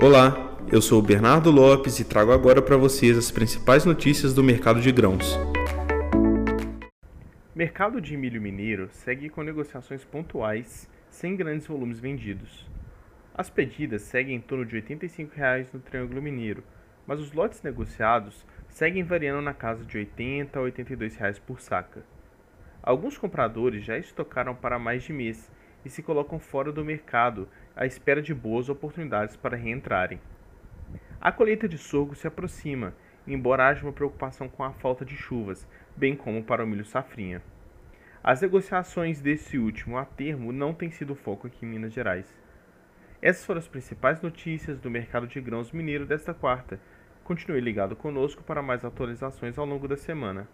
Olá, eu sou o Bernardo Lopes e trago agora para vocês as principais notícias do mercado de grãos. Mercado de milho mineiro segue com negociações pontuais, sem grandes volumes vendidos. As pedidas seguem em torno de 85 reais no Triângulo Mineiro, mas os lotes negociados seguem variando na casa de R$ 80 a 82 reais por saca. Alguns compradores já estocaram para mais de mês e se colocam fora do mercado à espera de boas oportunidades para reentrarem. A colheita de sorgo se aproxima, embora haja uma preocupação com a falta de chuvas, bem como para o milho safrinha. As negociações desse último a termo não têm sido foco aqui em Minas Gerais. Essas foram as principais notícias do mercado de grãos mineiro desta quarta. Continue ligado conosco para mais atualizações ao longo da semana.